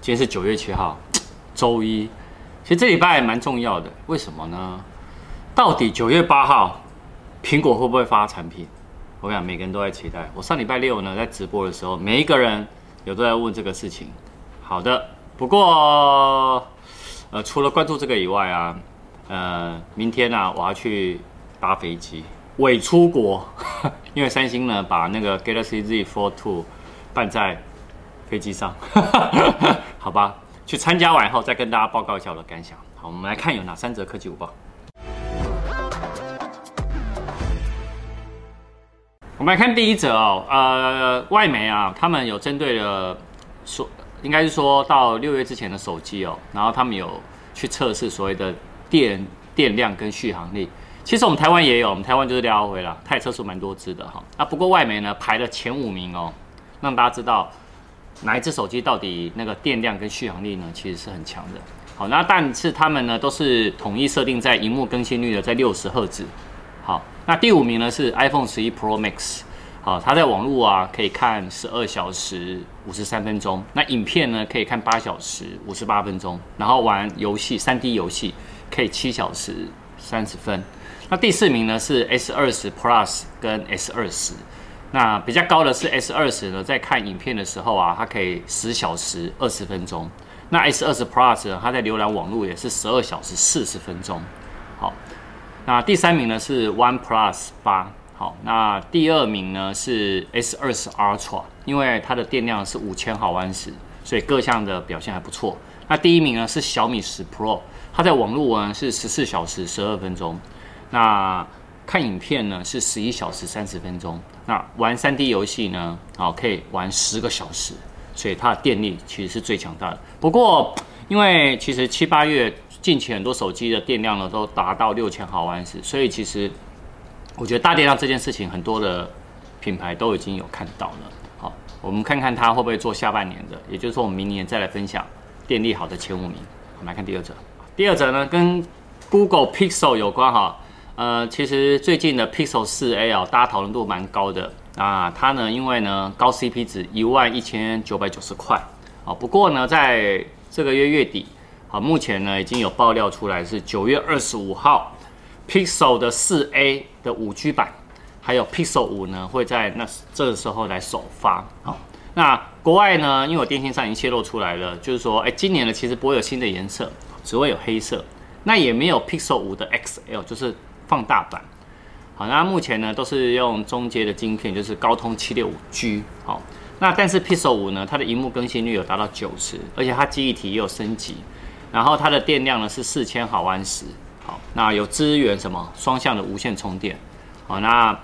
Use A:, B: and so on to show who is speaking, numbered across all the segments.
A: 今天是九月七号，周一。其实这礼拜还蛮重要的，为什么呢？到底九月八号，苹果会不会发产品？我想，每个人都在期待。我上礼拜六呢，在直播的时候，每一个人有都在问这个事情。好的，不过呃，除了关注这个以外啊，呃，明天呢、啊，我要去搭飞机，伪出国，因为三星呢把那个 Galaxy Z Fold 2办在飞机上，好吧？去参加完以后再跟大家报告一下我的感想。好，我们来看有哪三则科技午报。我们来看第一则哦，呃，外媒啊，他们有针对了说，应该是说到六月之前的手机哦，然后他们有去测试所谓的电电量跟续航力。其实我们台湾也有，我们台湾就是廖辉啦，他也测出蛮多支的哈。啊，不过外媒呢排了前五名哦，让大家知道。哪一支手机到底那个电量跟续航力呢？其实是很强的。好，那但是他们呢都是统一设定在荧幕更新率的在六十赫兹。好，那第五名呢是 iPhone 十一 Pro Max。好，它在网络啊可以看十二小时五十三分钟，那影片呢可以看八小时五十八分钟，然后玩游戏三 D 游戏可以七小时三十分。那第四名呢是 S 二十 Plus 跟 S 二十。那比较高的是 S 二十呢，在看影片的时候啊，它可以十小时二十分钟。那 S 二十 Plus 呢，它在浏览网络也是十二小时四十分钟。好，那第三名呢是 One Plus 八。好，那第二名呢是 S 二十 Ultra，因为它的电量是五千毫安时，所以各项的表现还不错。那第一名呢是小米十 Pro，它在网络呢是十四小时十二分钟。那看影片呢是十一小时三十分钟，那玩三 D 游戏呢，好可以玩十个小时，所以它的电力其实是最强大的。不过，因为其实七八月近期很多手机的电量呢都达到六千毫安时，所以其实我觉得大电量这件事情，很多的品牌都已经有看到了。好，我们看看它会不会做下半年的，也就是说我们明年再来分享电力好的前五名。我们来看第二则，第二则呢跟 Google Pixel 有关哈。呃，其实最近的 Pixel 4a 啊，大家讨论度蛮高的啊。它呢，因为呢高 CP 值一万一千九百九十块，啊，不过呢，在这个月月底，啊，目前呢已经有爆料出来是九月二十五号，Pixel 的 4a 的五 G 版，还有 Pixel 五呢会在那这个时候来首发。好，那国外呢，因为我电信上已经泄露出来了，就是说，哎，今年呢其实不会有新的颜色，只会有黑色，那也没有 Pixel 五的 XL，就是。放大版，好，那目前呢都是用中阶的晶片，就是高通七六五 G，好，那但是 Pixel 五呢，它的荧幕更新率有达到九十，而且它记忆体也有升级，然后它的电量呢是四千毫安时，好，那有支援什么双向的无线充电，好，那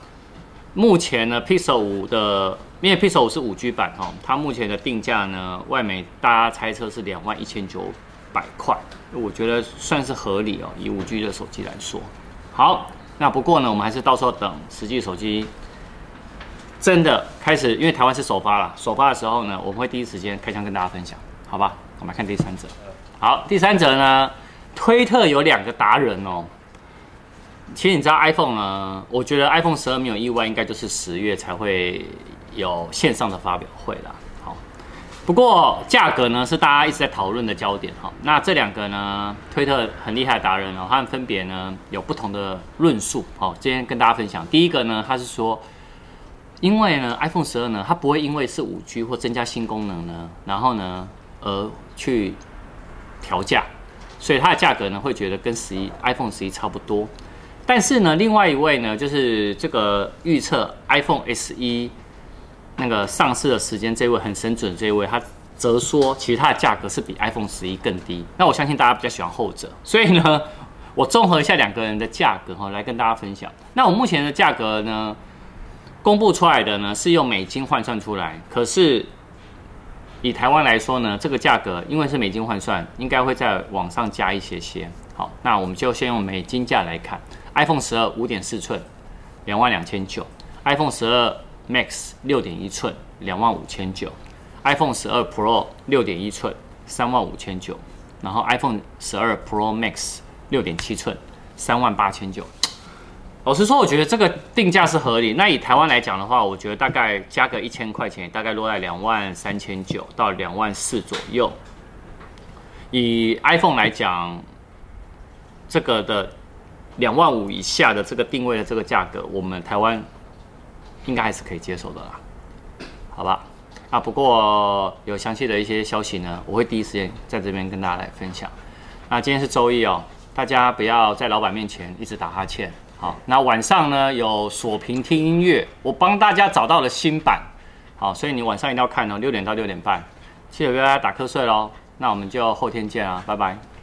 A: 目前呢 Pixel 五的，因为 Pixel 五是五 G 版哦，它目前的定价呢，外媒大家猜测是两万一千九百块，我觉得算是合理哦，以五 G 的手机来说。好，那不过呢，我们还是到时候等实际手机真的开始，因为台湾是首发了，首发的时候呢，我们会第一时间开箱跟大家分享，好吧？我们来看第三则。好，第三则呢，推特有两个达人哦。其实你知道 iPhone 呢，我觉得 iPhone 十二没有意外，应该就是十月才会有线上的发表会啦。不过价格呢是大家一直在讨论的焦点哈。那这两个呢，推特很厉害的达人哦，他们分别呢有不同的论述。好，今天跟大家分享。第一个呢，他是说，因为呢 iPhone 十二呢，它不会因为是五 G 或增加新功能呢，然后呢而去调价，所以它的价格呢会觉得跟十一 iPhone 十一差不多。但是呢，另外一位呢，就是这个预测 iPhone SE。那个上市的时间，这位很神准，这位他则说，其实它的价格是比 iPhone 十一更低。那我相信大家比较喜欢后者，所以呢，我综合一下两个人的价格哈，来跟大家分享。那我目前的价格呢，公布出来的呢是用美金换算出来，可是以台湾来说呢，这个价格因为是美金换算，应该会再往上加一些些。好，那我们就先用美金价来看，iPhone 十二五点四寸，两万两千九；iPhone 十二。Max 六点一寸，两万五千九；iPhone 十二 Pro 六点一寸，三万五千九；然后 iPhone 十二 Pro Max 六点七寸，三万八千九。老实说，我觉得这个定价是合理。那以台湾来讲的话，我觉得大概加个一千块钱，大概落在两万三千九到两万四左右。以 iPhone 来讲，这个的两万五以下的这个定位的这个价格，我们台湾应该还是可以接受的啦，好吧？啊，不过有详细的一些消息呢，我会第一时间在这边跟大家来分享。那今天是周一哦，大家不要在老板面前一直打哈欠。好，那晚上呢有锁屏听音乐，我帮大家找到了新版。好，所以你晚上一定要看哦，六点到六点半，记得给大家打瞌睡喽。那我们就后天见啊，拜拜。